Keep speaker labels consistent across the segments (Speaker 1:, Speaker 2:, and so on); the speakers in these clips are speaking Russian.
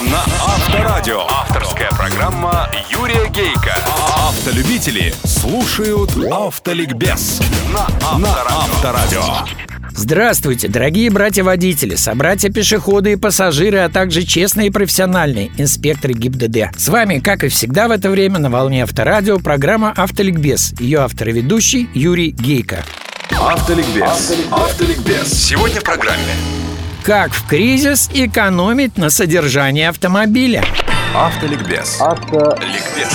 Speaker 1: на Авторадио. Авторская программа Юрия Гейка. Автолюбители слушают Автоликбез на Авторадио.
Speaker 2: Здравствуйте, дорогие братья-водители, собратья-пешеходы и пассажиры, а также честные и профессиональные инспекторы ГИБДД. С вами, как и всегда в это время, на волне Авторадио программа «Автоликбез». Ее автор и ведущий Юрий Гейко.
Speaker 1: Автоликбез. Автоликбез. Сегодня в программе.
Speaker 2: Как в кризис экономить на содержании автомобиля?
Speaker 1: Автоликбез. Автоликбез.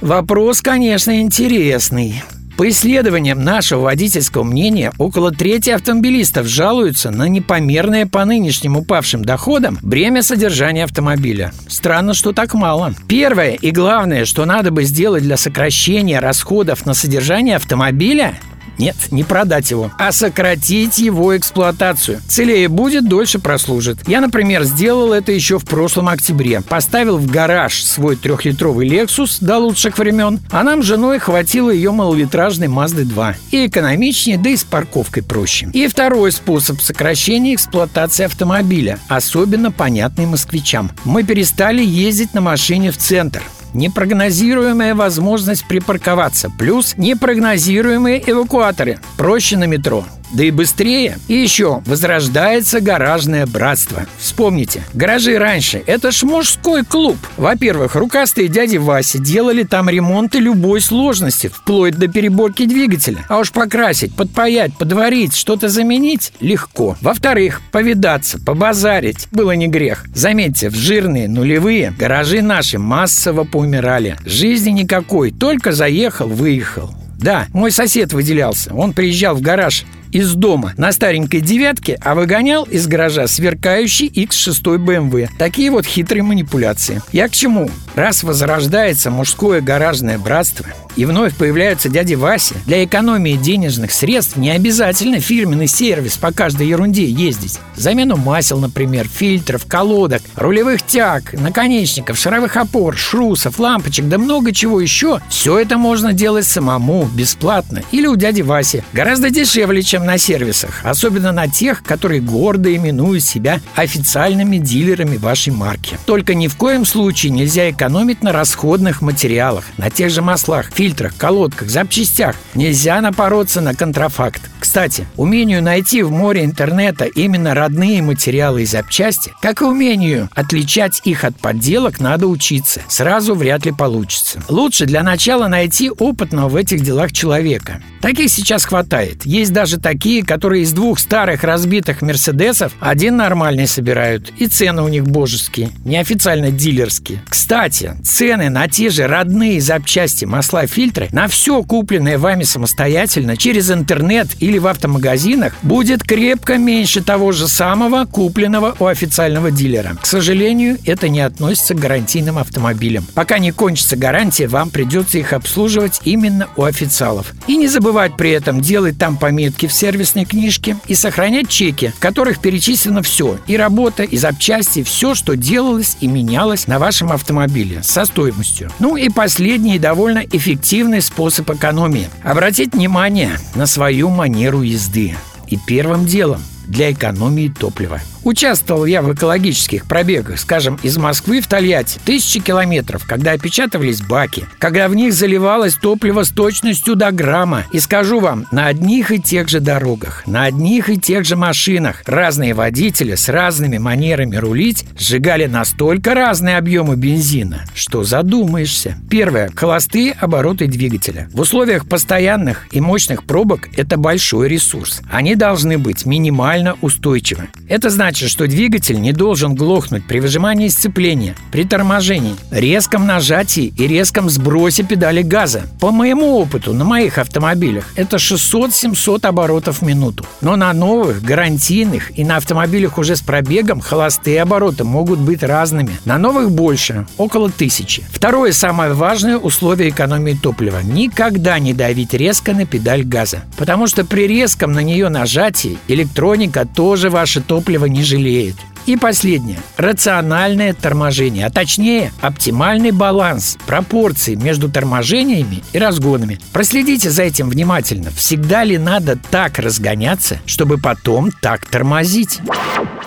Speaker 2: Вопрос, конечно, интересный. По исследованиям нашего водительского мнения, около трети автомобилистов жалуются на непомерное по нынешним упавшим доходам бремя содержания автомобиля. Странно, что так мало. Первое и главное, что надо бы сделать для сокращения расходов на содержание автомобиля нет, не продать его, а сократить его эксплуатацию. Целее будет, дольше прослужит. Я, например, сделал это еще в прошлом октябре. Поставил в гараж свой трехлитровый Lexus до лучших времен, а нам с женой хватило ее малолитражной Mazda 2. И экономичнее, да и с парковкой проще. И второй способ сокращения эксплуатации автомобиля, особенно понятный москвичам. Мы перестали ездить на машине в центр непрогнозируемая возможность припарковаться, плюс непрогнозируемые эвакуаторы. Проще на метро да и быстрее. И еще возрождается гаражное братство. Вспомните, гаражи раньше – это ж мужской клуб. Во-первых, рукастые дяди Васи делали там ремонты любой сложности, вплоть до переборки двигателя. А уж покрасить, подпаять, подварить, что-то заменить – легко. Во-вторых, повидаться, побазарить – было не грех. Заметьте, в жирные нулевые гаражи наши массово поумирали. Жизни никакой, только заехал, выехал. Да, мой сосед выделялся. Он приезжал в гараж из дома на старенькой девятке, а выгонял из гаража сверкающий X6 BMW. Такие вот хитрые манипуляции. Я к чему? Раз возрождается мужское гаражное братство и вновь появляются дяди Васи, для экономии денежных средств не обязательно фирменный сервис по каждой ерунде ездить. Замену масел, например, фильтров, колодок, рулевых тяг, наконечников, шаровых опор, шрусов, лампочек, да много чего еще. Все это можно делать самому, бесплатно или у дяди Васи. Гораздо дешевле, чем на сервисах, особенно на тех, которые гордо именуют себя официальными дилерами вашей марки. Только ни в коем случае нельзя экономить на расходных материалах, на тех же маслах, фильтрах, колодках, запчастях. Нельзя напороться на контрафакт. Кстати, умению найти в море интернета именно родные материалы и запчасти, как и умению отличать их от подделок, надо учиться. Сразу вряд ли получится. Лучше для начала найти опытного в этих делах человека. Таких сейчас хватает. Есть даже такие, которые из двух старых разбитых «Мерседесов» один нормальный собирают. И цены у них божеские, неофициально дилерские. Кстати, цены на те же родные запчасти, масла, фильтры, на все купленное вами самостоятельно через интернет или в автомагазинах будет крепко меньше того же самого, купленного у официального дилера. К сожалению, это не относится к гарантийным автомобилям. Пока не кончится гарантия, вам придется их обслуживать именно у официалов. И не забывать при этом делать там пометки в сервисной книжке и сохранять чеки, в которых перечислено все. И работа, и запчасти, все, что делалось и менялось на вашем автомобиле со стоимостью. Ну и последний довольно эффективный способ экономии. Обратить внимание на свою манеру езды. И первым делом для экономии топлива. Участвовал я в экологических пробегах, скажем, из Москвы в Тольятти, тысячи километров, когда опечатывались баки, когда в них заливалось топливо с точностью до грамма. И скажу вам, на одних и тех же дорогах, на одних и тех же машинах разные водители с разными манерами рулить сжигали настолько разные объемы бензина, что задумаешься. Первое. Холостые обороты двигателя. В условиях постоянных и мощных пробок это большой ресурс. Они должны быть минимально устойчивы. Это значит, значит, что двигатель не должен глохнуть при выжимании сцепления, при торможении, резком нажатии и резком сбросе педали газа. По моему опыту на моих автомобилях это 600-700 оборотов в минуту. Но на новых, гарантийных и на автомобилях уже с пробегом холостые обороты могут быть разными. На новых больше, около тысячи. Второе самое важное условие экономии топлива – никогда не давить резко на педаль газа. Потому что при резком на нее нажатии электроника тоже ваше топливо не не жалеет. И последнее. Рациональное торможение, а точнее оптимальный баланс пропорций между торможениями и разгонами. Проследите за этим внимательно. Всегда ли надо так разгоняться, чтобы потом так тормозить?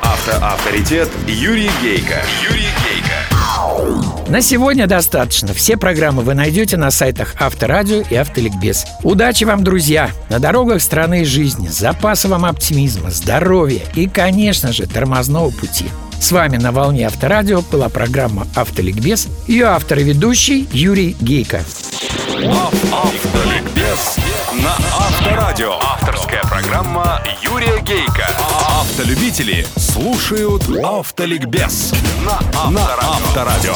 Speaker 1: Автоавторитет Юрий Гейка. Юрий Гейка
Speaker 2: На сегодня достаточно. Все программы вы найдете на сайтах Авторадио и Автоликбез. Удачи вам, друзья! На дорогах страны и жизни, запаса вам оптимизма, здоровья и, конечно же, тормозного пути. С вами на волне Авторадио была программа «Автоликбез». Ее автор и ведущий Юрий Гейко.
Speaker 1: Автоликбез на Авторадио. Авторская программа Юрия Гейка. Автолюбители слушают Автоликбез на Авторадио.